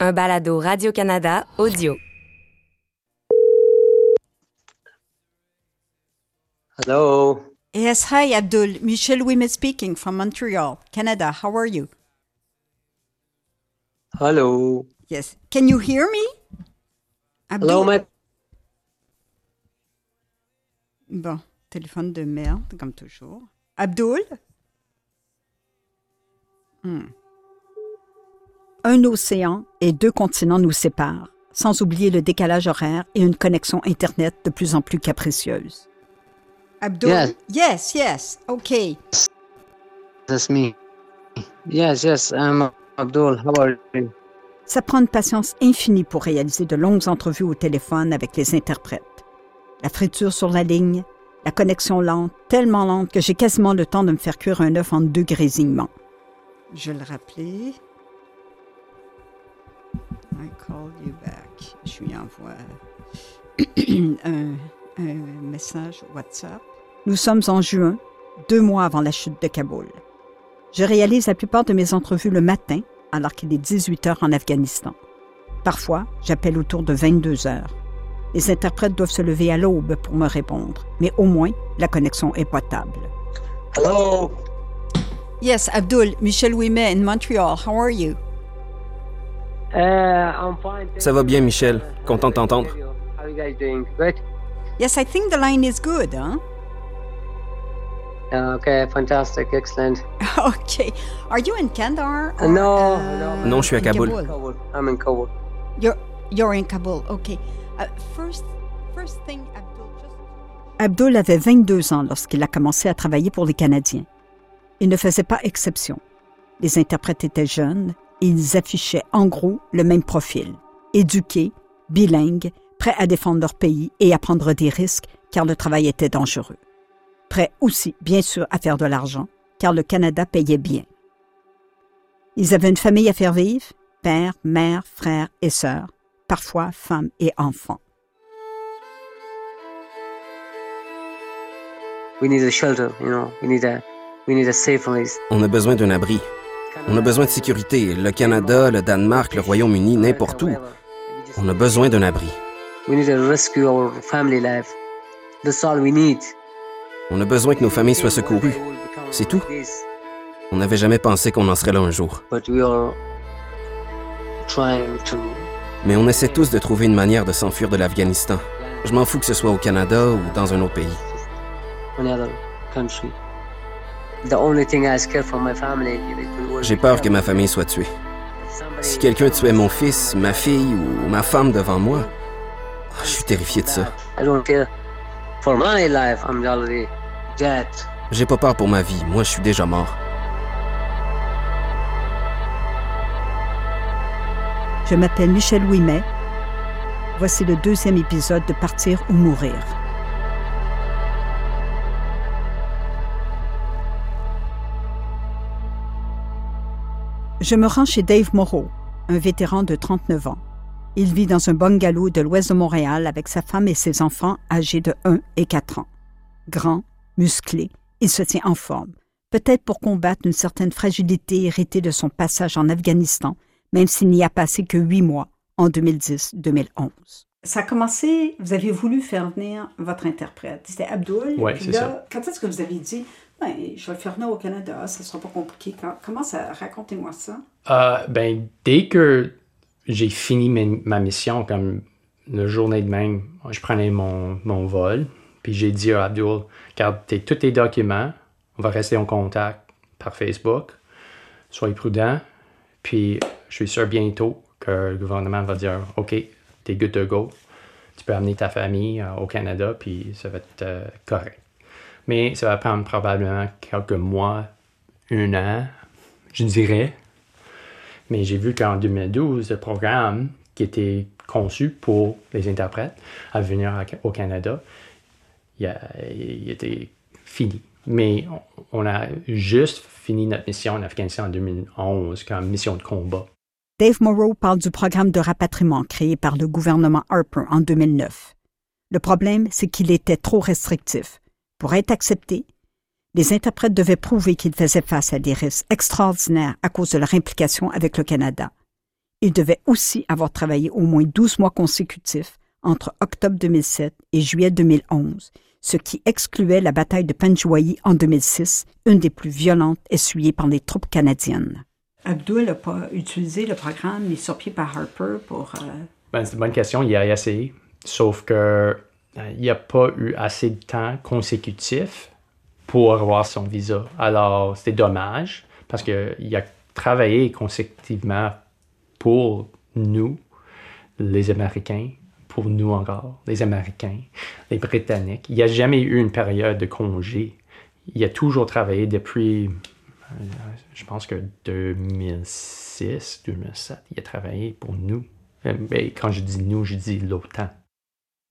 un balado Radio-Canada audio. Hello. Yes, hi, Abdul. Michel Ouimet speaking from Montreal, Canada. How are you? Hello. Yes. Can you hear me? Abdul? Hello, my. Bon, téléphone de merde, comme toujours. Abdul? Hmm. Un océan et deux continents nous séparent, sans oublier le décalage horaire et une connexion Internet de plus en plus capricieuse. Abdul? Yes. Yes, yes. Okay. That's me. Yes, yes. I'm Abdul. How are you? Ça prend une patience infinie pour réaliser de longues entrevues au téléphone avec les interprètes. La friture sur la ligne, la connexion lente, tellement lente que j'ai quasiment le temps de me faire cuire un œuf en deux grésillements. Je vais le rappeler. I call you back. Je lui envoie un, un message WhatsApp. Nous sommes en juin, deux mois avant la chute de Kaboul. Je réalise la plupart de mes entrevues le matin, alors qu'il est 18 heures en Afghanistan. Parfois, j'appelle autour de 22 heures. Les interprètes doivent se lever à l'aube pour me répondre, mais au moins, la connexion est potable. Hello? Yes, Abdul, Michel Ouimet in Montreal. How are you? Ça va bien, Michel. Content de t'entendre. How are you guys doing? Good? Yes, I think the line is good, huh? Uh, okay, fantastic. Excellent. Okay. Are you in Kandahar? Or, no, uh, no. Non, je suis à Kaboul. Kabul. I'm in Kabul. You're, you're in Kabul, okay. Uh, first, first thing, Abdul, just... Abdul avait 22 ans lorsqu'il a commencé à travailler pour les Canadiens. Il ne faisait pas exception. Les interprètes étaient jeunes ils affichaient en gros le même profil. Éduqués, bilingues, prêts à défendre leur pays et à prendre des risques car le travail était dangereux. Prêts aussi, bien sûr, à faire de l'argent car le Canada payait bien. Ils avaient une famille à faire vivre, père, mère, frères et sœurs, parfois femmes et enfants. We need a shelter, you know. We need a, we need a safe place. On a besoin d'un abri. On a besoin de sécurité. Le Canada, le Danemark, le Royaume-Uni, n'importe où. On a besoin d'un abri. On a besoin que nos familles soient secourues. C'est tout. On n'avait jamais pensé qu'on en serait là un jour. Mais on essaie tous de trouver une manière de s'enfuir de l'Afghanistan. Je m'en fous que ce soit au Canada ou dans un autre pays. J'ai peur que ma famille soit tuée. Si quelqu'un tuait mon fils, ma fille ou ma femme devant moi, je suis terrifié de ça. I don't care. For my life, I'm already dead. J'ai pas peur pour ma vie. Moi, je suis déjà mort. Je m'appelle Michel Ouimet. Voici le deuxième épisode de Partir ou mourir. Je me rends chez Dave Moreau, un vétéran de 39 ans. Il vit dans un bungalow de l'ouest de Montréal avec sa femme et ses enfants âgés de 1 et 4 ans. Grand, musclé, il se tient en forme, peut-être pour combattre une certaine fragilité héritée de son passage en Afghanistan, même s'il n'y a passé que huit mois en 2010-2011. Ça a commencé, vous avez voulu faire venir votre interprète. C'était Abdul. Ouais, puis c'est là, ça. Quand est-ce que vous avez dit, ben, je vais le faire venir au Canada, ça sera pas compliqué. Comment ça, racontez-moi ça. Euh, ben, dès que j'ai fini ma mission, comme le journée de même, je prenais mon, mon vol, puis j'ai dit à Abdul, garde tous tes documents, on va rester en contact par Facebook, soyez prudent, puis je suis sûr bientôt que le gouvernement va dire, OK, t'es good to go, tu peux amener ta famille euh, au Canada, puis ça va être euh, correct. Mais ça va prendre probablement quelques mois, un an, je dirais. Mais j'ai vu qu'en 2012, le programme qui était conçu pour les interprètes à venir au Canada, il, était fini. Mais on a juste fini notre mission en Afghanistan en 2011 comme mission de combat. Dave Moreau parle du programme de rapatriement créé par le gouvernement Harper en 2009. Le problème, c'est qu'il était trop restrictif. Pour être accepté, les interprètes devaient prouver qu'ils faisaient face à des risques extraordinaires à cause de leur implication avec le Canada. Il devait aussi avoir travaillé au moins 12 mois consécutifs entre octobre 2007 et juillet 2011, ce qui excluait la bataille de Panjwai en 2006, une des plus violentes essuyées par les troupes canadiennes. Abdul n'a pas utilisé le programme mis sur pied par Harper pour... Euh, ben, c'est une bonne question, il a essayé, sauf que il n'y a pas eu assez de temps consécutif pour avoir son visa. Alors, c'était dommage, parce qu'il a travaillé consécutivement pour nous, les Américains, pour nous encore, les Américains, les Britanniques. Il n'y a jamais eu une période de congé. Il a toujours travaillé depuis, euh, je pense que 2006, 2007, il a travaillé pour nous. Euh, ben, quand je dis nous, je dis l'OTAN.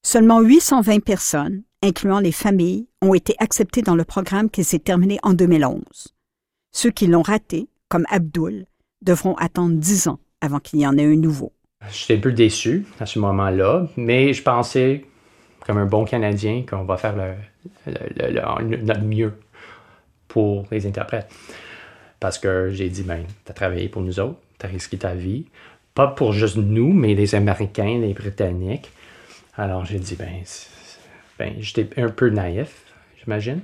Seulement 820 personnes, incluant les familles, ont été acceptées dans le programme qui s'est terminé en 2011. Ceux qui l'ont raté, comme Abdul, devront attendre 10 ans avant qu'il y en ait un nouveau. J'étais un peu déçu à ce moment-là, mais je pensais, comme un bon Canadien, qu'on va faire notre mieux pour les interprètes. Parce que j'ai dit, ben, tu as travaillé pour nous autres, tu as risqué ta vie. Pas pour juste nous, mais les Américains, les Britanniques. Alors j'ai dit, ben, ben j'étais un peu naïf, j'imagine.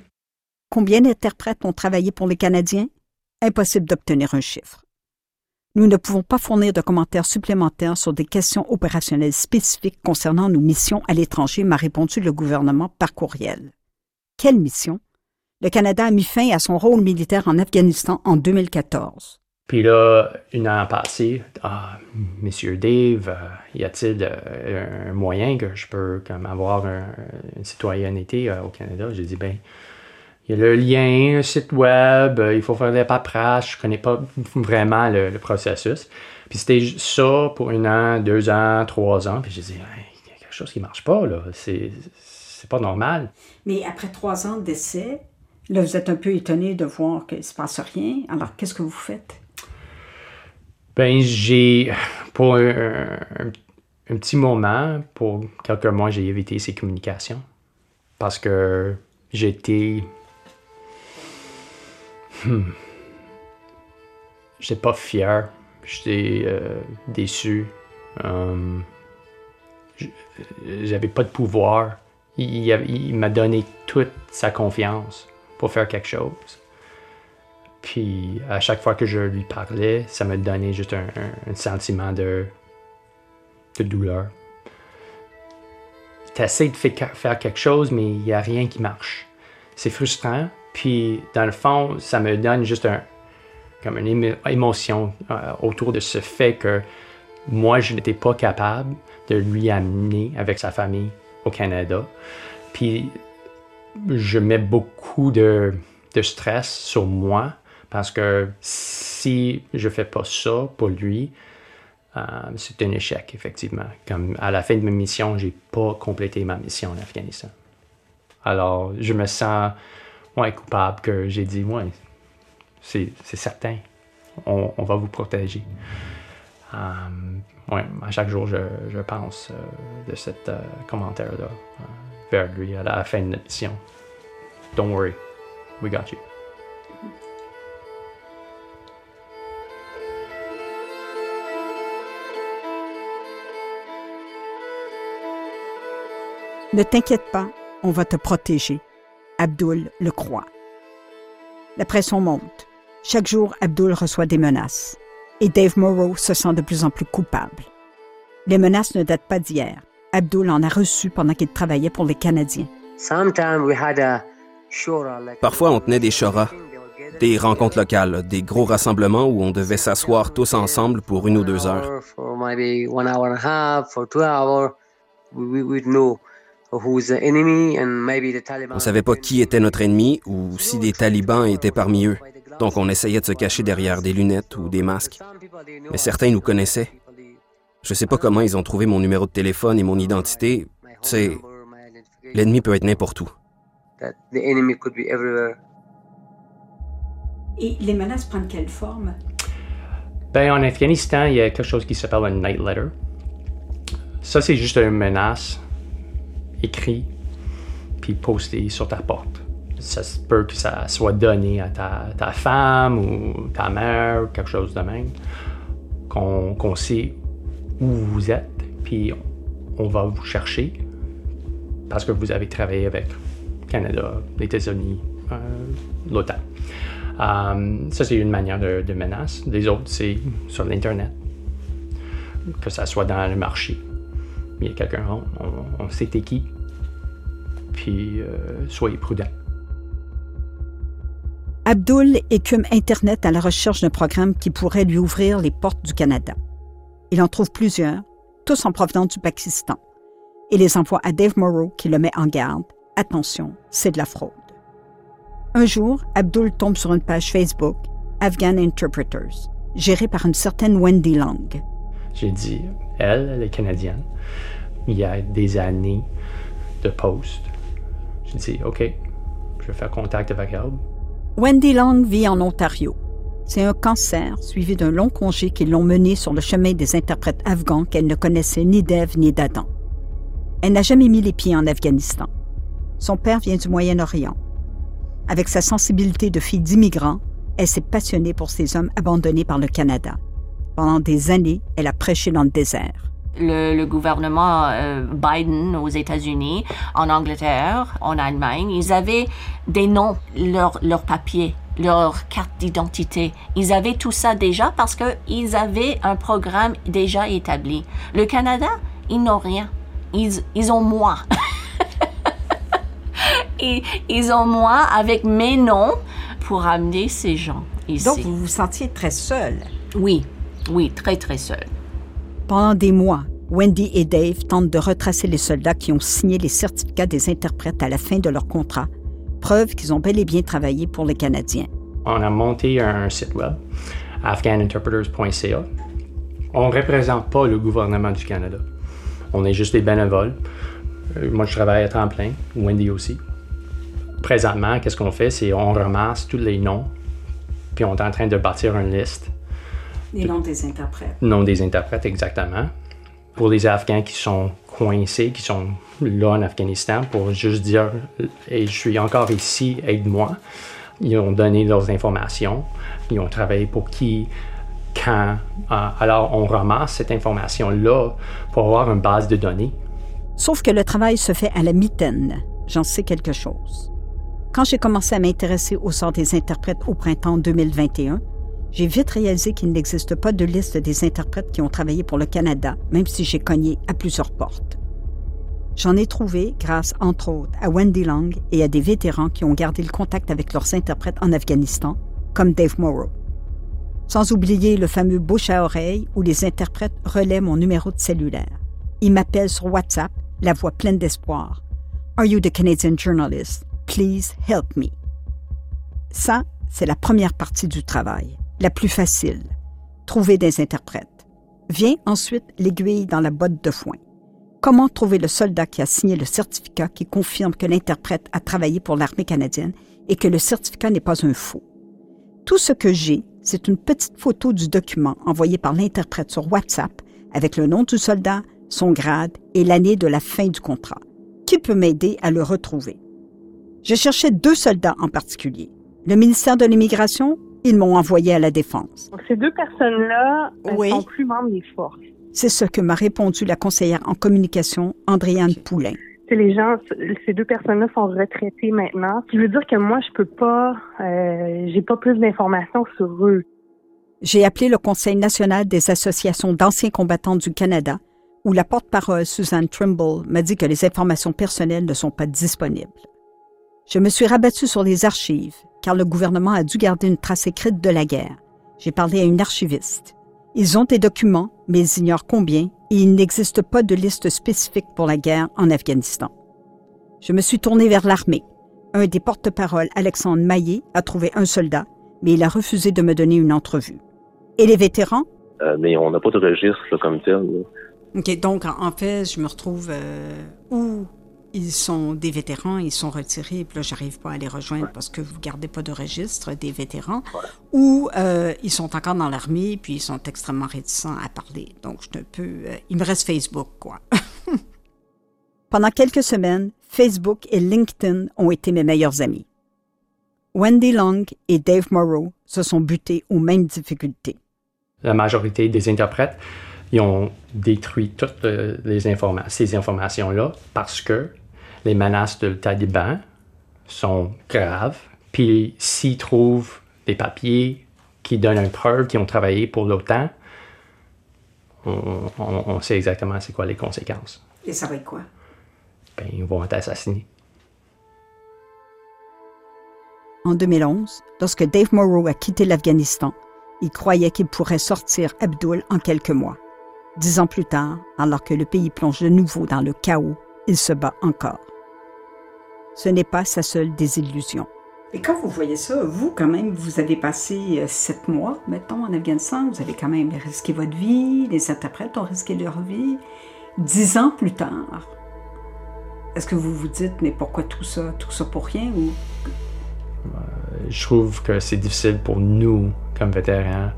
Combien d'interprètes ont travaillé pour les Canadiens? Impossible d'obtenir un chiffre. Nous ne pouvons pas fournir de commentaires supplémentaires sur des questions opérationnelles spécifiques concernant nos missions à l'étranger, m'a répondu le gouvernement par courriel. Quelle mission? Le Canada a mis fin à son rôle militaire en Afghanistan en 2014. Puis là, une an passé, ah, Monsieur Dave, euh, y a-t-il euh, un moyen que je peux comme avoir une citoyenneté euh, au Canada? J'ai dit, ben, il y a le lien, un site web, il faut faire des paperasses, je connais pas vraiment le, processus. Puis c'était ça pour un an, deux ans, trois ans. Puis j'ai dit, il y a quelque chose qui marche pas, là. C'est, c'est pas normal. Mais après trois ans d'essai, là, vous êtes un peu étonné de voir qu'il se passe rien. Alors, qu'est-ce que vous faites? Ben, j'ai, pour un, petit moment, pour quelques mois, j'ai évité ces communications. Parce que j'étais Hmm. J'étais pas fier. J'étais euh, déçu. Um, J'avais pas de pouvoir. Il, m'a donné toute sa confiance pour faire quelque chose. Puis à chaque fois que je lui parlais, ça me donnait juste un, sentiment de, de douleur. Tu essaies de faire quelque chose, mais il n'y a rien qui marche. C'est frustrant, puis, dans le fond, ça me donne juste un, comme une émotion euh, autour de ce fait que moi, je n'étais pas capable de lui amener avec sa famille au Canada. Puis, je mets beaucoup de, stress sur moi parce que si je fais pas ça pour lui, euh, c'est un échec, effectivement. Comme à la fin de ma mission, j'ai pas complété ma mission en Afghanistan. Alors, je me sens ouais, coupable que j'ai dit, ouais, c'est certain, on, va vous protéger. Um, ouais, à chaque jour, je, pense euh, de euh, commentaire-là euh, vers lui à la fin de notre mission. Don't worry, we got you. Ne t'inquiète pas, on va te protéger. Abdul le croit. La pression monte. Chaque jour, Abdul reçoit des menaces. Et Dave Morrow se sent de plus en plus coupable. Les menaces ne datent pas d'hier. Abdul en a reçu pendant qu'il travaillait pour les Canadiens. Parfois, on tenait des shoras, des rencontres locales, des gros rassemblements où on devait s'asseoir tous ensemble pour une ou deux heures. On ne savait pas qui était notre ennemi ou si des talibans étaient parmi eux. Donc on essayait de se cacher derrière des lunettes ou des masques. Mais certains nous connaissaient. Je ne sais pas comment ils ont trouvé mon numéro de téléphone et mon identité. Tu sais, l'ennemi peut être n'importe où. Et les menaces prennent quelle forme? Ben, en Afghanistan, il y a quelque chose qui s'appelle un night letter. Ça, c'est juste une menace écrit puis posté sur ta porte. Ça peut que ça soit donné à ta, ta femme ou ta mère ou quelque chose de même. qu'on sait où vous êtes, puis on va vous chercher parce que vous avez travaillé avec Canada, les États-Unis, euh, l'OTAN. Euh, ça, c'est une manière de, menace. Les autres, c'est sur l'Internet. Que ça soit dans le marché. Il y a quelqu'un, on, on, sait qui. Puis, euh, soyez prudents. Abdul écume Internet à la recherche d'un programme qui pourrait lui ouvrir les portes du Canada. Il en trouve plusieurs, tous en provenance du Pakistan, et les envoie à Dave Morrow qui le met en garde. Attention, c'est de la fraude. Un jour, Abdul tombe sur une page Facebook, Afghan Interpreters, gérée par une certaine Wendy Long. J'ai dit, elle, elle est canadienne. Il y a des années de post. J'ai dit, OK, je vais faire contact avec elle. Wendy Long vit en Ontario. C'est un cancer suivi d'un long congé qui l'ont mené sur le chemin des interprètes afghans qu'elle ne connaissait ni d'Ève ni d'Adam. Elle n'a jamais mis les pieds en Afghanistan. Son père vient du Moyen-Orient. Avec sa sensibilité de fille d'immigrant, elle s'est passionnée pour ces hommes abandonnés par le Canada. Pendant des années, elle a prêché dans le désert. Le, gouvernement euh, Biden aux États-Unis, en Angleterre, en Allemagne, ils avaient des noms, leurs leur papiers, leur carte d'identité. Ils avaient tout ça déjà parce qu'ils avaient un programme déjà établi. Le Canada, ils n'ont rien. Ils, ils ont moi. ils, ils ont moi avec mes noms pour amener ces gens ici. Donc, vous vous sentiez très seul. Oui, oui, très, très seul. Pendant des mois, Wendy et Dave tentent de retracer les soldats qui ont signé les certificats des interprètes à la fin de leur contrat, preuve qu'ils ont bel et bien travaillé pour les Canadiens. On a monté un site web, afghaninterpreters.ca. On ne représente pas le gouvernement du Canada. On est juste des bénévoles. Euh, moi, je travaille à temps plein, Wendy aussi. Présentement, qu'est-ce qu'on fait? C'est on ramasse tous les noms, puis on est en train de bâtir une liste les noms des interprètes. Noms des interprètes, exactement. Pour les Afghans qui sont coincés, qui sont là en Afghanistan, pour juste dire et je suis encore ici, aide-moi. Ils ont donné leurs informations. Ils ont travaillé pour qui, quand. Euh, alors, on ramasse cette information-là pour avoir une base de données. Sauf que le travail se fait à la mitaine. J'en sais quelque chose. Quand j'ai commencé à m'intéresser au sort des interprètes au printemps 2021, j'ai vite réalisé qu'il n'existe pas de liste des interprètes qui ont travaillé pour le Canada, même si j'ai cogné à plusieurs portes. J'en ai trouvé grâce, entre autres, à Wendy Long et à des vétérans qui ont gardé le contact avec leurs interprètes en Afghanistan, comme Dave Morrow. Sans oublier le fameux bouche à oreille où les interprètes relaient mon numéro de cellulaire. Ils m'appellent sur WhatsApp, la voix pleine d'espoir. Are you the Canadian journalist? Please help me. Ça, c'est la première partie du travail la plus facile, trouver des interprètes. Vient ensuite l'aiguille dans la botte de foin. Comment trouver le soldat qui a signé le certificat qui confirme que l'interprète a travaillé pour l'armée canadienne et que le certificat n'est pas un faux? Tout ce que j'ai, c'est une petite photo du document envoyé par l'interprète sur WhatsApp avec le nom du soldat, son grade et l'année de la fin du contrat. Qui peut m'aider à le retrouver? Je cherchais deux soldats en particulier. Le ministère de l'Immigration ils m'ont envoyé à la défense. ces deux personnes-là ne sont plus membres des forces. C'est ce que m'a répondu la conseillère en communication, Andréane Poulain. les gens, ces deux personnes-là sont retraitées maintenant. Ce qui veut dire que moi, je peux pas, euh, j'ai pas plus d'informations sur eux. J'ai appelé le Conseil national des associations d'anciens combattants du Canada, où la porte-parole Suzanne Trimble m'a dit que les informations personnelles ne sont pas disponibles. Je me suis rabattue sur les archives, car le gouvernement a dû garder une trace écrite de la guerre. J'ai parlé à une archiviste. Ils ont des documents, mais ils ignorent combien, et il n'existe pas de liste spécifique pour la guerre en Afghanistan. Je me suis tournée vers l'armée. Un des porte-paroles, Alexandre Maillet, a trouvé un soldat, mais il a refusé de me donner une entrevue. Et les vétérans? Euh, mais on n'a pas de registre comme tel. OK, donc en fait, je me retrouve euh, où? Ils sont des vétérans, ils sont retirés, puis là, j'arrive pas à les rejoindre parce que vous gardez pas de registre des vétérans, ou euh, ils sont encore dans l'armée, puis ils sont extrêmement réticents à parler. Donc, je ne peux... Euh, il me reste Facebook, quoi. Pendant quelques semaines, Facebook et LinkedIn ont été mes meilleurs amis. Wendy Long et Dave Morrow se sont butés aux mêmes difficultés. La majorité des interprètes, ils ont détruit toutes les ces informations-là parce que les menaces de taliban sont graves. Puis s'ils trouvent des papiers qui donnent une preuve qu'ils ont travaillé pour l'OTAN, on, sait exactement c'est quoi les conséquences. Et ça va être quoi? Ben, ils vont être assassinés. En 2011, lorsque Dave Morrow a quitté l'Afghanistan, il croyait qu'il pourrait sortir Abdul en quelques mois. Dix ans plus tard, alors que le pays plonge de nouveau dans le chaos, il se bat encore. Ce n'est pas sa seule désillusion. Et quand vous voyez ça, vous, quand même, vous avez passé euh, sept mois, mettons, en Afghanistan, vous avez quand même risqué votre vie, les interprètes ont risqué leur vie. Dix ans plus tard, est-ce que vous vous dites, mais pourquoi tout ça, tout ça pour rien ou... Euh, je trouve que c'est difficile pour nous, comme vétérans,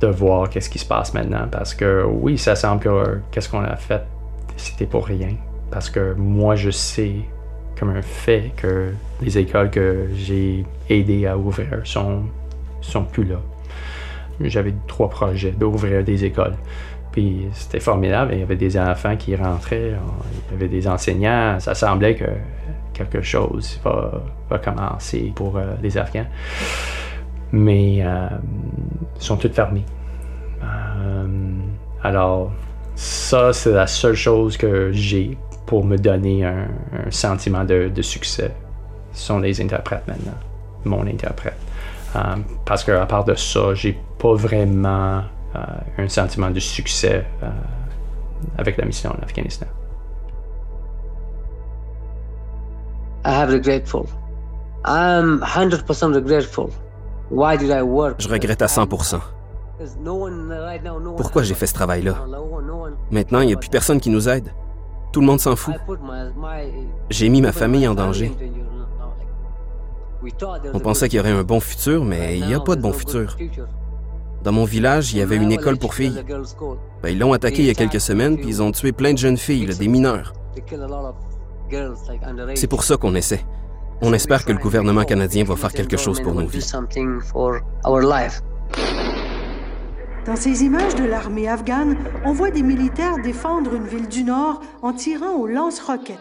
de voir qu'est-ce qui se passe maintenant, parce que oui, ça semble que qu'est-ce qu'on a fait, c'était pour rien. Parce que moi, je sais comme un fait que les écoles que j'ai aidé à ouvrir sont, sont plus là. J'avais trois projets d'ouvrir des écoles. Puis c'était formidable. Il y avait des enfants qui rentraient, il y avait des enseignants. Ça semblait que quelque chose va, va commencer pour euh, les Afghans. Mais euh, ils sont tous fermés. Euh, alors, ça, c'est la seule chose que j'ai pour me donner un, sentiment de, succès sont les interprètes maintenant, mon interprète. Euh, parce qu'à part de ça, j'ai pas vraiment euh, un sentiment de succès euh, avec la mission en Afghanistan. I have regretful. I'm 100% regretful. Why did I work? Je regrette à 100%. Pourquoi j'ai fait ce travail-là? Maintenant, il n'y a plus personne qui nous aide. Tout le monde s'en fout. J'ai mis ma famille en danger. On pensait qu'il y aurait un bon futur, mais il n'y a pas de bon futur. Dans mon village, il y avait une école pour filles. Ben, ils l'ont attaqué il y a quelques semaines, puis ils ont tué plein de jeunes filles, des mineurs. C'est pour ça qu'on essaie. On espère que le gouvernement canadien va faire quelque chose pour nos vies. Dans ces images de l'armée afghane, on voit des militaires défendre une ville du Nord en tirant aux lance-roquettes.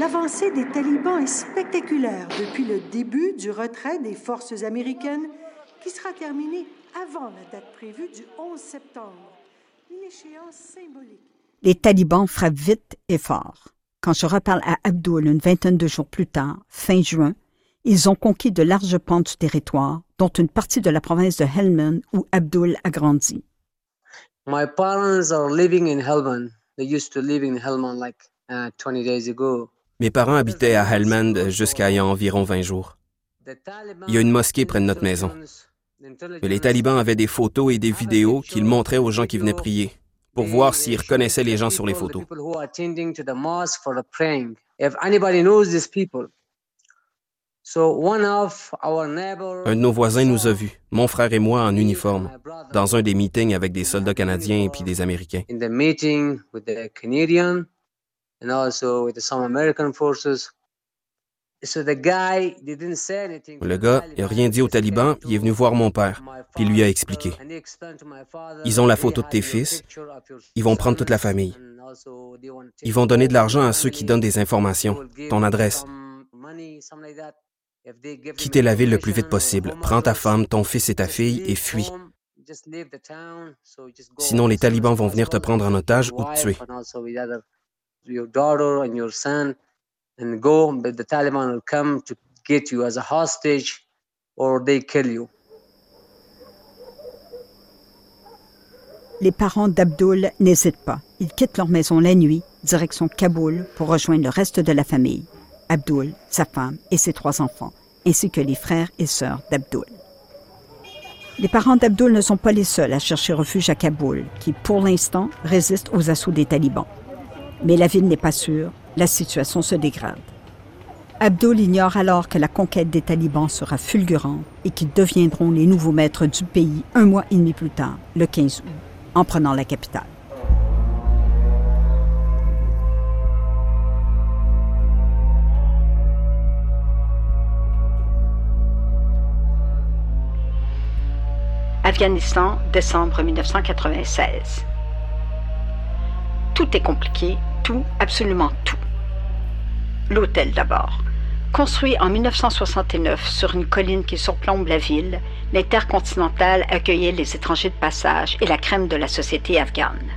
L'avancée des talibans est spectaculaire depuis le début du retrait des forces américaines qui sera terminé avant la date prévue du 11 septembre. Une échéance symbolique. Les talibans frappent vite et fort. Quand je reparle à Abdul une vingtaine de jours plus tard, fin juin, ils ont conquis de larges pentes du territoire, dont une partie de la province de Helmand où Abdul a grandi. My parents are living in Helmand. They used to live in Helmand like 20 uh, days ago. Mes parents habitaient à Helmand jusqu'à il y a environ 20 jours. Il y a une mosquée près de notre maison. Mais les talibans avaient des photos et des vidéos qu'ils montraient aux gens qui venaient prier pour voir s'ils reconnaissaient les gens sur les photos. Un de nos voisins nous a vus, mon frère et moi en uniforme, dans un des meetings avec des soldats canadiens et puis des Américains. Le gars, n'a rien dit aux talibans, il est venu voir mon père, puis il lui a expliqué. Ils ont la photo de tes fils, ils vont prendre toute la famille. Ils vont donner de l'argent à ceux qui donnent des informations, ton adresse. Quittez la ville le plus vite possible. Prends ta femme, ton fils et ta fille et fuis. Sinon, les talibans vont venir te prendre en otage ou te tuer. Les parents d'Abdul n'hésitent pas. Ils quittent leur maison la nuit, direction Kaboul, pour rejoindre le reste de la famille. Abdul, sa femme et ses trois enfants, ainsi que les frères et sœurs d'Abdul. Les parents d'Abdul ne sont pas les seuls à chercher refuge à Kaboul, qui pour l'instant résiste aux assauts des talibans. Mais la ville n'est pas sûre, la situation se dégrade. Abdul ignore alors que la conquête des talibans sera fulgurante et qu'ils deviendront les nouveaux maîtres du pays un mois et demi plus tard, le 15 août, en prenant la capitale. Afghanistan, décembre 1996. Tout est compliqué, tout, absolument tout. L'hôtel d'abord. Construit en 1969 sur une colline qui surplombe la ville, l'Intercontinental accueillait les étrangers de passage et la crème de la société afghane.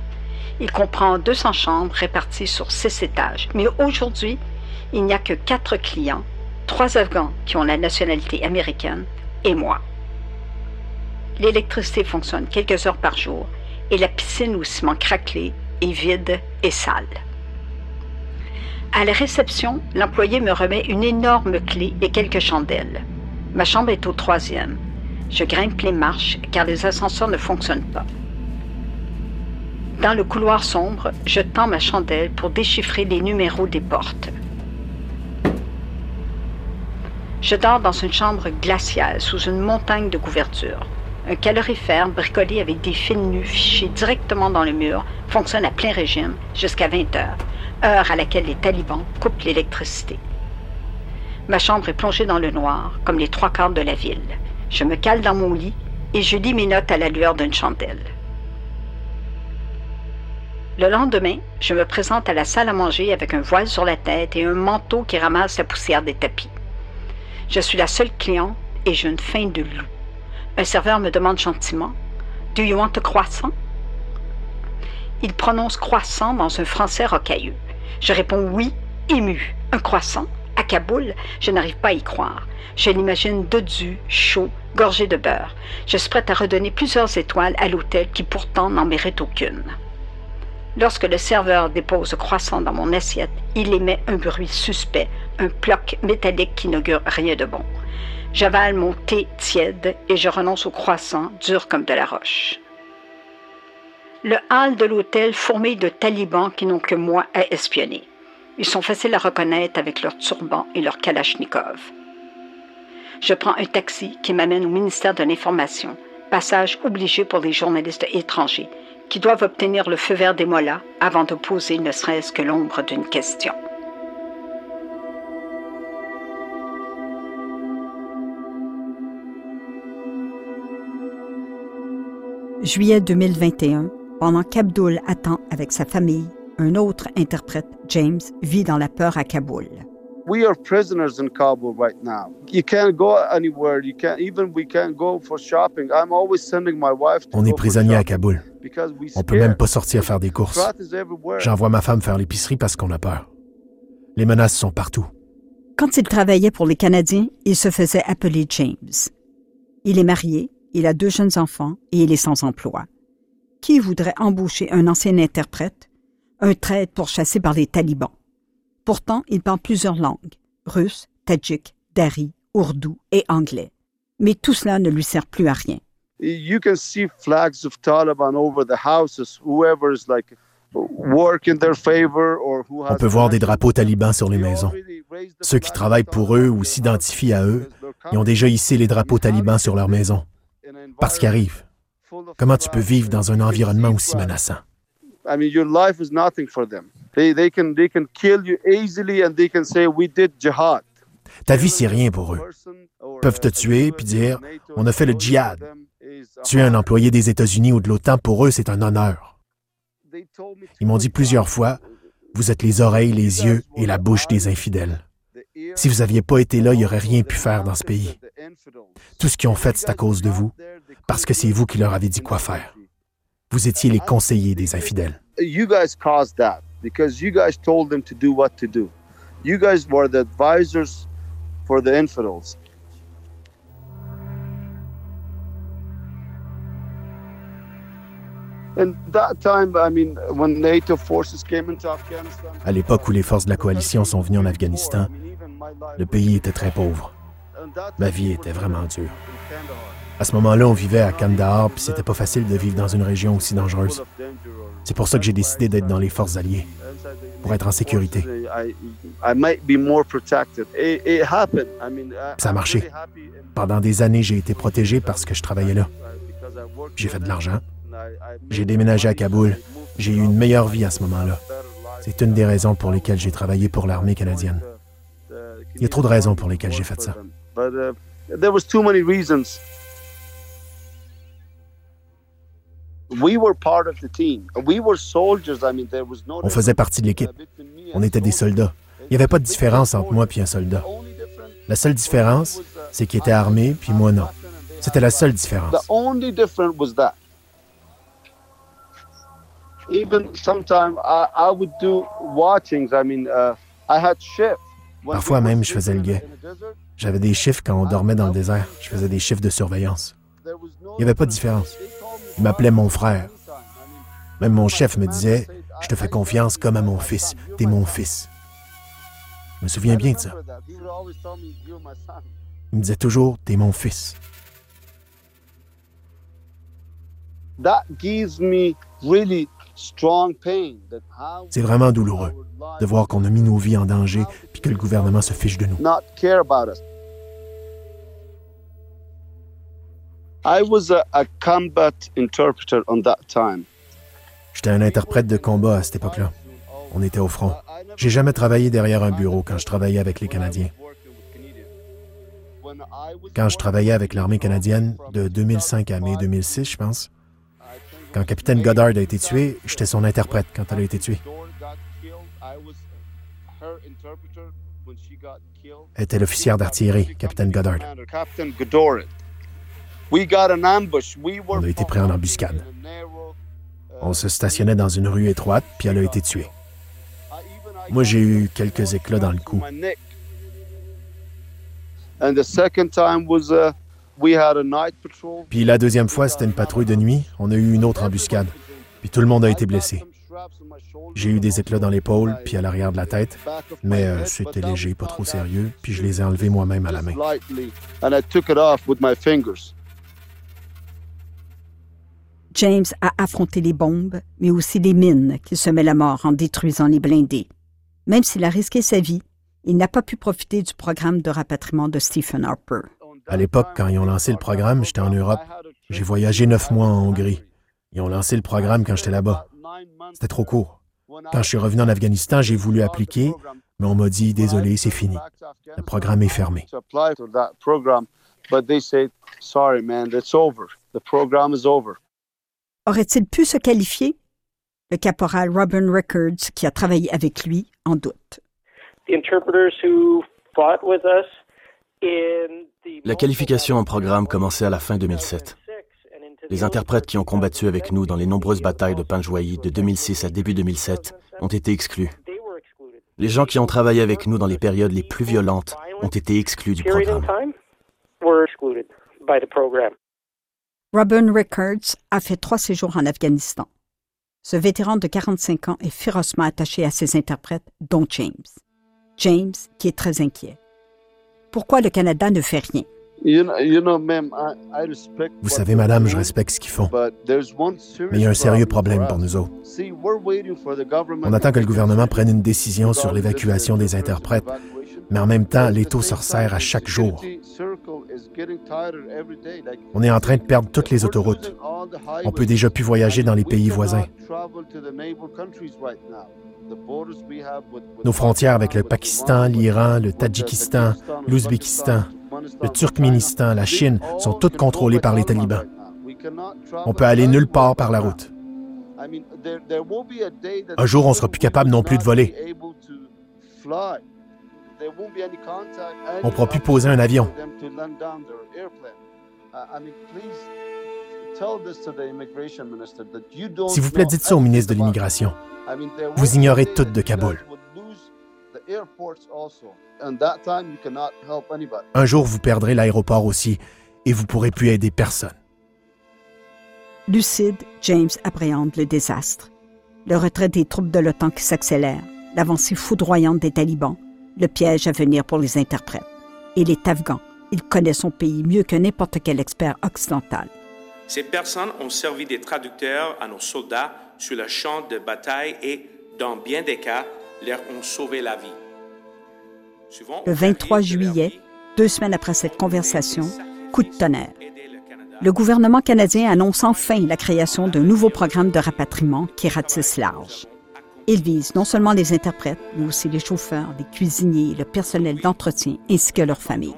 Il comprend 200 chambres réparties sur six étages, mais aujourd'hui, il n'y a que quatre clients, trois Afghans qui ont la nationalité américaine et moi. L'électricité fonctionne quelques heures par jour et la piscine au ciment craquelé est vide et sale. À la réception, l'employé me remet une énorme clé et quelques chandelles. Ma chambre est au troisième. Je grimpe les marches car les ascenseurs ne fonctionnent pas. Dans le couloir sombre, je tends ma chandelle pour déchiffrer les numéros des portes. Je dors dans une chambre glaciale sous une montagne de couvertures. Un calorifère bricolé avec des fils nus fichés directement dans le mur fonctionne à plein régime jusqu'à 20 heures, heure à laquelle les talibans coupent l'électricité. Ma chambre est plongée dans le noir, comme les trois quarts de la ville. Je me cale dans mon lit et je lis mes notes à la lueur d'une chandelle. Le lendemain, je me présente à la salle à manger avec un voile sur la tête et un manteau qui ramasse la poussière des tapis. Je suis la seule cliente et j'ai une faim de loup. Un serveur me demande gentiment Do you want a croissant? Il prononce croissant dans un français rocailleux. Je réponds oui, ému. Un croissant? À Kaboul, je n'arrive pas à y croire. Je l'imagine dodu, chaud, gorgé de beurre. Je suis prête à redonner plusieurs étoiles à l'hôtel qui pourtant n'en mérite aucune. Lorsque le serveur dépose le croissant dans mon assiette, il émet un bruit suspect, un ploc métallique qui n'augure rien de bon. J'avale mon thé tiède et je renonce au croissant, dur comme de la roche. Le hall de l'hôtel fourmille de talibans qui n'ont que moi à espionner. Ils sont faciles à reconnaître avec leurs turbans et leurs kalachnikovs. Je prends un taxi qui m'amène au ministère de l'Information, passage obligé pour les journalistes étrangers, qui doivent obtenir le feu vert des mollahs avant de poser ne serait-ce que l'ombre d'une question. Juillet 2021, pendant qu'Abdul attend avec sa famille, un autre interprète, James, vit dans la peur à Kaboul. We are prisoners in Kabul right now. You can't go anywhere. You can't even we can't go for shopping. I'm always sending my wife On est prisonnier à Kaboul. On peut même pas sortir faire des courses. J'envoie ma femme faire l'épicerie parce qu'on a peur. Les menaces sont partout. Quand il travaillait pour les Canadiens, il se faisait appeler James. Il est marié, il a deux jeunes enfants et il est sans emploi. Qui voudrait embaucher un ancien interprète, un traître pourchassé par les talibans? Pourtant, il parle plusieurs langues, russe, tadjik, dari, ourdou et anglais. Mais tout cela ne lui sert plus à rien. You can see flags of Taliban over the houses, whoever's like work their favor or who On peut voir des drapeaux talibans sur les maisons. Ceux qui travaillent pour eux ou s'identifient à eux, ils ont déjà hissé les drapeaux talibans sur leur maison. Parce qu'arrive. Comment tu peux vivre dans un environnement aussi menaçant? I mean, your life is nothing for them. They, they, can, they can kill you easily and they can say, we did jihad. Ta vie, c'est rien pour eux. Ils peuvent te tuer puis dire, on a fait le djihad. Tuer un employé des États-Unis ou de l'OTAN, pour eux, c'est un honneur. Ils m'ont dit plusieurs fois, vous êtes les oreilles, les yeux et la bouche des infidèles. Si vous n'aviez pas été là, il n'y aurait rien pu faire dans ce pays. Tout ce qu'ils ont fait, c'est à cause de vous, parce que c'est vous qui leur avez dit quoi faire. Vous étiez les conseillers des infidèles. You guys caused that because you guys told them to do what to do. You guys were the advisors for the infidels. À l'époque où les forces de la coalition sont venues en Afghanistan, le pays était très pauvre. Ma vie était vraiment dure. À ce moment-là, on vivait à Kandahar, puis c'était pas facile de vivre dans une région aussi dangereuse. C'est pour ça que j'ai décidé d'être dans les forces alliées, pour être en sécurité. Ça a marché. Pendant des années, j'ai été protégé parce que je travaillais là. J'ai fait de l'argent. J'ai déménagé à Kaboul. J'ai eu une meilleure vie à ce moment-là. C'est une des raisons pour lesquelles j'ai travaillé pour l'armée canadienne. Il y a trop de raisons pour lesquelles j'ai fait ça. On faisait partie de l'équipe. On était des soldats. Il n'y avait pas de différence entre moi et un soldat. La seule différence, c'est qu'il était armé, puis moi non. C'était la seule différence. Parfois même, je faisais le guet. J'avais des chiffres quand on dormait dans le désert. Je faisais des chiffres de surveillance. Il n'y avait pas de différence. Il m'appelait mon frère. Même mon chef me disait Je te fais confiance comme à mon fils. T'es mon fils. Je me souviens bien de ça. Il me disait toujours T'es mon fils. C'est vraiment douloureux de voir qu'on a mis nos vies en danger puis que le gouvernement se fiche de nous. J'étais un interprète de combat à cette époque-là. On était au front. J'ai jamais travaillé derrière un bureau quand je travaillais avec les Canadiens. Quand je travaillais avec l'armée canadienne de 2005 à mai 2006, je pense, quand capitaine Goddard a été tué, j'étais son interprète quand elle a été tuée. Elle était l'officière d'artillerie, capitaine Goddard. On a été pris en embuscade. On se stationnait dans une rue étroite, puis elle a été tuée. Moi, j'ai eu quelques éclats dans le cou. Puis la deuxième fois, c'était une patrouille de nuit. On a eu une autre embuscade. Puis tout le monde a été blessé. J'ai eu des éclats dans l'épaule, puis à l'arrière de la tête, mais euh, c'était léger, pas trop sérieux, puis je les ai enlevés moi-même à la main. James a affronté les bombes, mais aussi les mines qui semaient la mort en détruisant les blindés. Même s'il a risqué sa vie, il n'a pas pu profiter du programme de rapatriement de Stephen Harper. À l'époque, quand ils ont lancé le programme, j'étais en Europe. J'ai voyagé neuf mois en Hongrie. Ils ont lancé le programme quand j'étais là-bas. C'était trop court. Quand je suis revenu en Afghanistan, j'ai voulu appliquer, mais on m'a dit désolé, c'est fini. Le programme est fermé. Aurait-il pu se qualifier? Le caporal Robin Rickards, qui a travaillé avec lui, en doute? La qualification en programme commençait à la fin 2007. Les interprètes qui ont combattu avec nous dans les nombreuses batailles de Panjwai de 2006 à début 2007 ont été exclus. Les gens qui ont travaillé avec nous dans les périodes les plus violentes ont été exclus du programme. Robin Rickards a fait trois séjours en Afghanistan. Ce vétéran de 45 ans est férocement attaché à ses interprètes, dont James. James, qui est très inquiet. Pourquoi le Canada ne fait rien? Vous savez, madame, je respecte ce qu'ils font. Mais il y a un sérieux problème pour nous autres. On attend que le gouvernement prenne une décision sur l'évacuation des interprètes, mais en même temps, l'étau se resserre à chaque jour. On est en train de perdre toutes les autoroutes. On peut déjà plus voyager dans les pays voisins. Nos frontières avec le Pakistan, l'Iran, le Tadjikistan, l'Ouzbékistan, le Turkménistan, la Chine sont toutes contrôlées par les talibans. On peut aller nulle part par la route. Un jour, on ne sera plus capable non plus de voler. On ne pourra plus poser un avion. S'il vous plaît, dites ça au ministre de l'Immigration. Vous ignorez tout de Kaboul. Un jour, vous perdrez l'aéroport aussi et vous pourrez plus aider personne. Lucide, James appréhende le désastre. Le retrait des troupes de l'OTAN qui s'accélère, l'avancée foudroyante des talibans, le piège à venir pour les interprètes. Il est afghan. Il connaît son pays mieux que n'importe quel expert occidental. Ces personnes ont servi des traducteurs à nos soldats sur le champ de bataille et, dans bien des cas, leur ont sauvé la vie. Le 23 juillet, deux semaines après cette conversation, coup de tonnerre. Le gouvernement canadien annonce enfin la création d'un nouveau programme de rapatriement qui ratisse large. Il vise non seulement les interprètes, mais aussi les chauffeurs, les cuisiniers, le personnel d'entretien ainsi que leurs familles.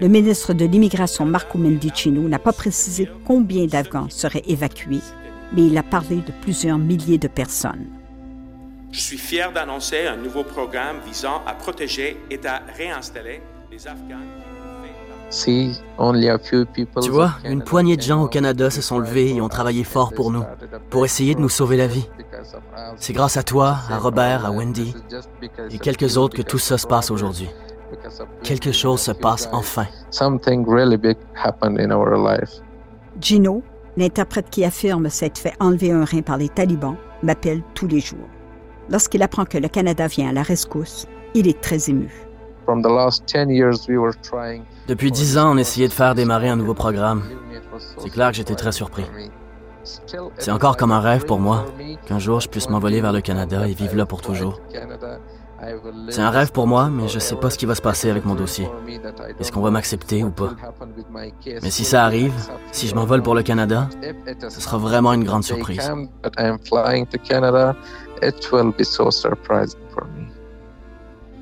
Le ministre de l'Immigration Marco Mendicino n'a pas précisé combien d'Afghans seraient évacués, mais il a parlé de plusieurs milliers de personnes. Je suis fier d'annoncer un nouveau programme visant à protéger et à réinstaller les Afghans. Tu vois, une poignée de gens au Canada se sont levés et ont travaillé fort pour nous, pour essayer de nous sauver la vie. C'est grâce à toi, à Robert, à Wendy et quelques autres que tout ça se passe aujourd'hui. Quelque chose se passe enfin. Gino, l'interprète qui affirme s'être fait enlever un rein par les talibans, m'appelle tous les jours. Lorsqu'il apprend que le Canada vient à la rescousse, il est très ému. Depuis dix ans, on essayait de faire démarrer un nouveau programme. C'est clair que j'étais très surpris. C'est encore comme un rêve pour moi qu'un jour je puisse m'envoler vers le Canada et vivre là pour toujours. C'est un rêve pour moi, mais je ne sais pas ce qui va se passer avec mon dossier. Est-ce qu'on va m'accepter ou pas? Mais si ça arrive, si je m'envole pour le Canada, ce sera vraiment une grande surprise.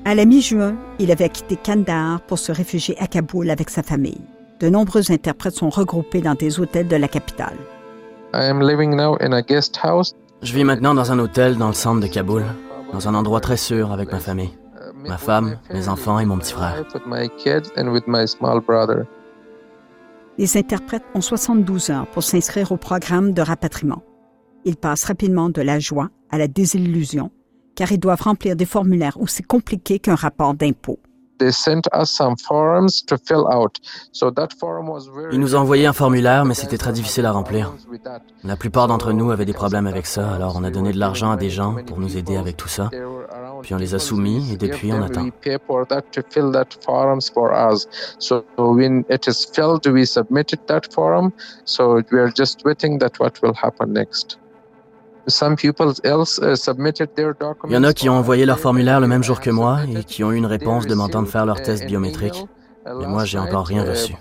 À la mi-juin, il avait quitté Kandahar pour se réfugier à Kaboul avec sa famille. De nombreux interprètes sont regroupés dans des hôtels de la capitale. Je vis maintenant dans un hôtel dans le centre de Kaboul, dans un endroit très sûr avec ma famille, ma femme, mes enfants et mon petit frère. Les interprètes ont 72 heures pour s'inscrire au programme de rapatriement. Ils passent rapidement de la joie à la désillusion, car ils doivent remplir des formulaires aussi compliqués qu'un rapport d'impôt. Ils nous ont envoyé un formulaire, mais c'était très difficile à remplir. La plupart d'entre nous avaient des problèmes avec ça, alors on a donné de l'argent à des gens pour nous aider avec tout ça. Puis on les a soumis et depuis on attend. Uh, Il y en a qui ont envoyé leur formulaire le même jour que moi et qui ont eu une réponse demandant de faire leur test biométrique. Mais moi, j'ai encore rien reçu.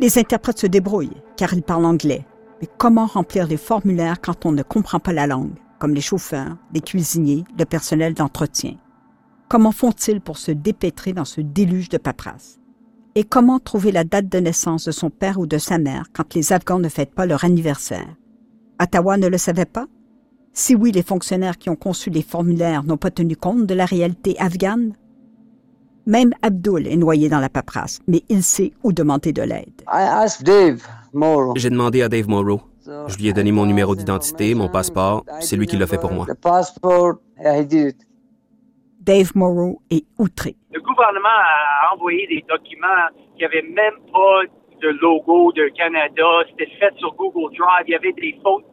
Les interprètes se débrouillent car ils parlent anglais. Mais comment remplir les formulaires quand on ne comprend pas la langue, comme les chauffeurs, les cuisiniers, le personnel d'entretien? Comment font-ils pour se dépêtrer dans ce déluge de paperasse? Et comment trouver la date de naissance de son père ou de sa mère quand les Afghans ne fêtent pas leur anniversaire? Ottawa ne le savait pas? Si oui, les fonctionnaires qui ont conçu les formulaires n'ont pas tenu compte de la réalité afghane? Même Abdul est noyé dans la paperasse, mais il sait où demander de l'aide. J'ai demandé à Dave Morrow. Je lui ai donné mon numéro d'identité, mon passeport. C'est lui qui l'a fait pour moi. Dave Morrow est outré. Le gouvernement a envoyé des documents qui n'avaient même pas de logo de Canada. C'était fait sur Google Drive. Il y avait des fautes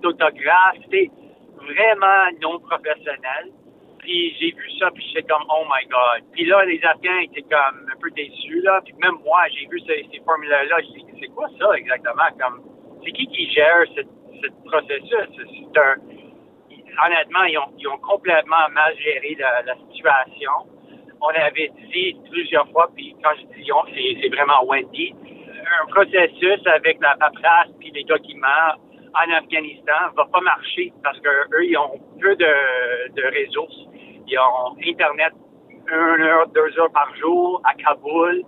d'autographe. C'était vraiment non professionnel. Puis j'ai vu ça, puis j'étais comme, oh my God. Puis là, les Afghans étaient comme un peu déçus, là. Puis même moi, j'ai vu ces, ces formulaires-là. Je dit, c'est quoi ça exactement? Comme, c'est qui qui gère ce, ce processus? Honnêtement, ils ont, complètement mal géré la, situation. On avait dit plusieurs fois, puis quand je dis on, c'est vraiment Wendy, un processus avec la paperasse puis les documents en Afghanistan va pas marcher parce que eux, ils ont peu de, de ressources. Ils ont Internet une heure, deux heures par jour à Kaboul.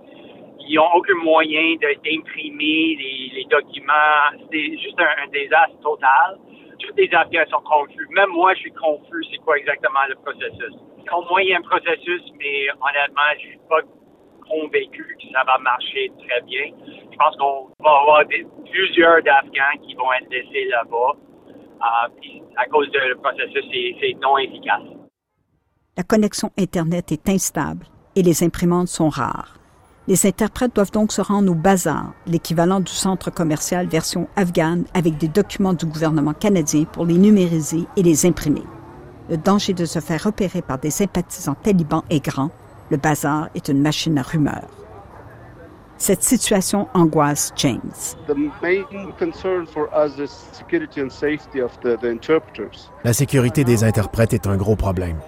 Ils ont aucun moyen d'imprimer les, les, documents. C'est juste un, un désastre total tous les Afghans sont confus. Même moi, je suis confus, c'est quoi exactement le processus. Au moins, il y a un processus, mais honnêtement, je suis pas convaincu que ça va marcher très bien. Je pense qu'on va avoir plusieurs d'Afghans qui vont être laissés là-bas. Euh, à cause du processus, c'est non efficace. La connexion Internet est instable et les imprimantes sont rares. Les interprètes doivent donc se rendre au bazar, l'équivalent du centre commercial version afghane, avec des documents du gouvernement canadien pour les numériser et les imprimer. Le danger de se faire repérer par des sympathisants talibans est grand. Le bazar est une machine à rumeurs. Cette situation angoisse James. La sécurité des interprètes est un gros problème.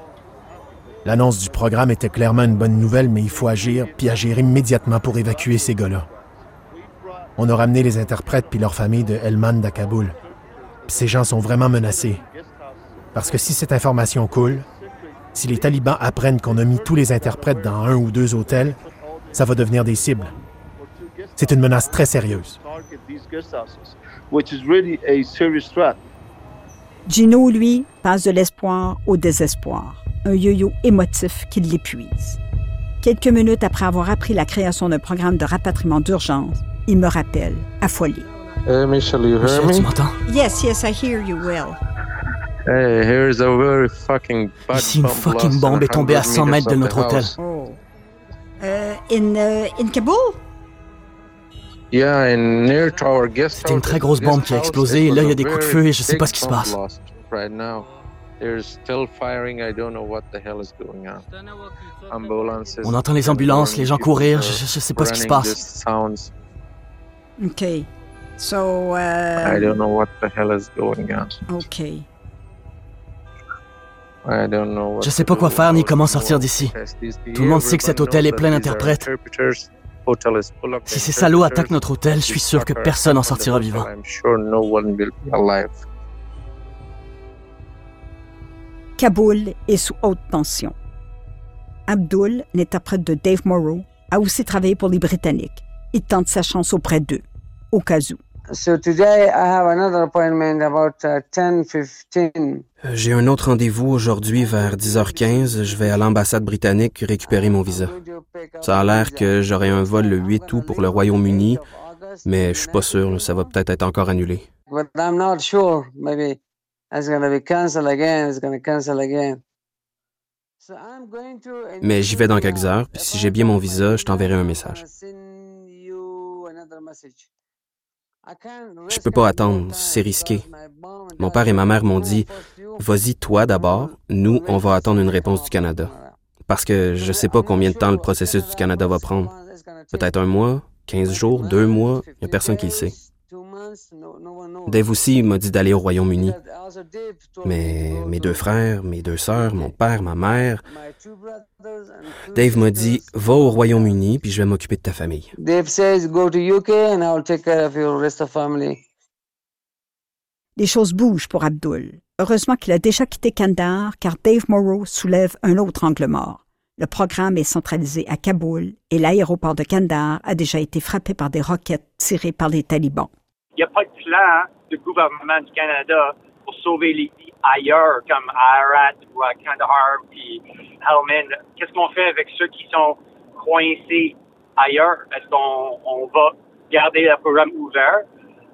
L'annonce du programme était clairement une bonne nouvelle, mais il faut agir, puis agir immédiatement pour évacuer ces gars-là. On a ramené les interprètes puis leurs familles de Helmand à Kaboul. Puis ces gens sont vraiment menacés. Parce que si cette information coule, si les talibans apprennent qu'on a mis tous les interprètes dans un ou deux hôtels, Ça va devenir des cibles. C'est une menace très sérieuse. Gino, lui, passe de l'espoir au désespoir, un yo-yo émotif qui l'épuise. Quelques minutes après avoir appris la création d'un programme de rapatriement d'urgence, il me rappelle, affolé. Hey Michel, you hear Michel, tu m'entends? Yes, yes, I hear you, Will. Hey, here's a very fucking bad Ici, une fucking bombe est tombée à 100 mètres de notre hôtel. Oh. Euh, in, uh, in Kaboul? Yeah, in near to our guest C'était une très grosse bombe qui a explosé, et là, il y a des coups de feu et je sais pas ce qui se passe. Right now. There's still firing. I don't know what the hell is going on. Ambulances. On entend les ambulances, les gens courir, je, je sais pas ce qui se passe. OK. So, uh... I don't know what the hell is going on. OK. Je sais pas quoi faire ni comment sortir d'ici. Tout le monde sait que cet hôtel est plein d'interprètes. Si ces salauds attaquent notre hôtel, je suis sûr que personne n'en sortira vivant. Kaboul est sous haute tension. Abdul, l'interprète de Dave Morrow, a aussi travaillé pour les Britanniques. Il tente sa chance auprès d'eux, au cas où. J'ai un autre rendez-vous aujourd'hui vers 10h15. Je vais à l'ambassade britannique récupérer mon visa. Ça a l'air que j'aurai un vol le 8 août pour le Royaume-Uni, mais je suis pas sûr. Ça va peut-être être encore annulé. Mais j'y vais dans quelques heures, puis si j'ai bien mon visa, je t'enverrai un message. Je peux pas attendre, c'est risqué. Mon père et ma mère m'ont dit Vas-y toi d'abord, nous, on va attendre une réponse du Canada. Parce que je sais pas combien de temps le processus du Canada va prendre. Peut-être un mois, 15 jours, deux mois, il n'y a personne qui le sait. Dave aussi m'a dit d'aller au Royaume-Uni. Mais mes deux frères, mes deux sœurs, mon père, ma mère. Dave m'a dit Va au Royaume-Uni, puis je vais m'occuper de ta famille. Dave says go to UK and I'll take care of your rest of family. Les choses bougent pour Abdul. Heureusement qu'il a déjà quitté Kandahar car Dave Morrow soulève un autre angle mort. Le programme est centralisé à Kaboul et l'aéroport de Kandahar a déjà été frappé par des roquettes tirées par les talibans. Il n'y a pas de plan du gouvernement du Canada pour sauver les vies ailleurs, comme à Arat ou à Kandahar puis Helmand. Qu'est-ce qu'on fait avec ceux qui sont coincés ailleurs? Est-ce qu'on va garder le programme ouvert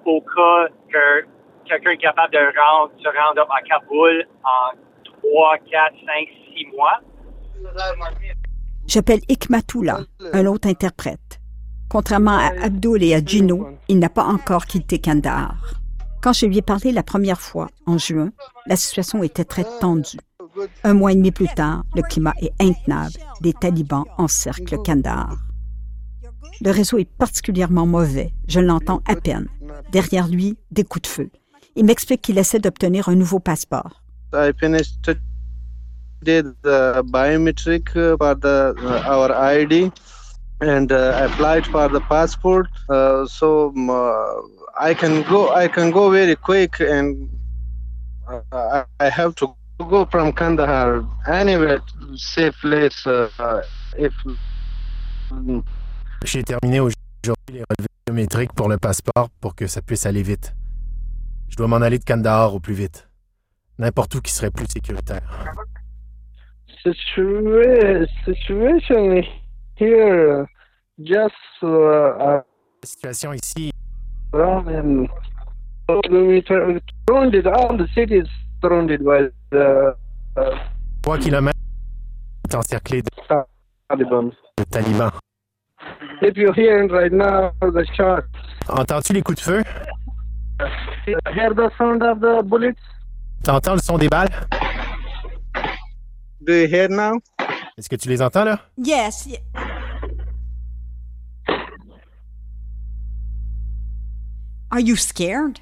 au cas que quelqu'un est capable de se rendre à Kaboul en 3, 4, 5, 6 mois? J'appelle Ikmatoula, un autre interprète. Contrairement à Abdul et à Gino, il n'a pas encore quitté Kandahar. Quand je lui ai parlé la première fois, en juin, la situation était très tendue. Un mois et demi plus tard, le climat est intenable. Les talibans encerclent Kandahar. Le réseau est particulièrement mauvais. Je l'entends à peine. Derrière lui, des coups de feu. Il m'explique qu'il essaie d'obtenir un nouveau passeport. And uh, applied for the passport. Uh, so uh, I can go. I can go very quick, and uh, I have to go from Kandahar anywhere safe place. Uh, if j'ai terminé aujourd'hui les relevés biométriques pour le passeport pour que ça puisse aller vite. Je dois m'en aller de Kandahar au plus vite. N'importe où qui serait plus sécuritaire. Situation here, just uh, La situation ici. around surrounded, all the cities surrounded by the uh, 3 km est encerclé de, Taliban. de talibans. If hearing right now the shots, Entends-tu les coups de feu? hear the sound of the bullets? T'entends le son des balles? Do you hear now? Est-ce que tu les entends là? Yes. Are you scared?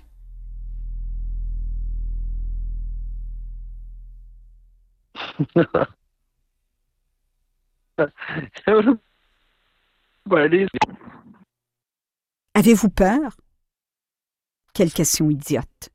Avez-vous peur? Quelle question idiote.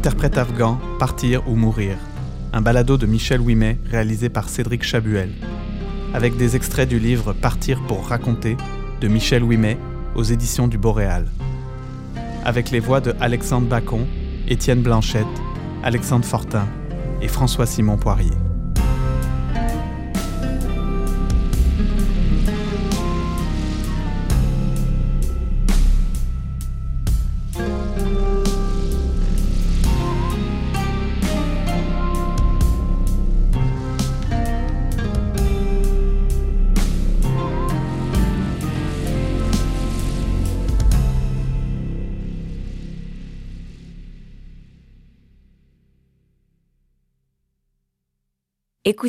Interprète afghan, Partir ou mourir. Un balado de Michel Ouimet réalisé par Cédric Chabuel. Avec des extraits du livre Partir pour raconter de Michel Ouimet aux éditions du Boréal. Avec les voix de Alexandre Bacon, Étienne Blanchette, Alexandre Fortin et François Simon Poirier.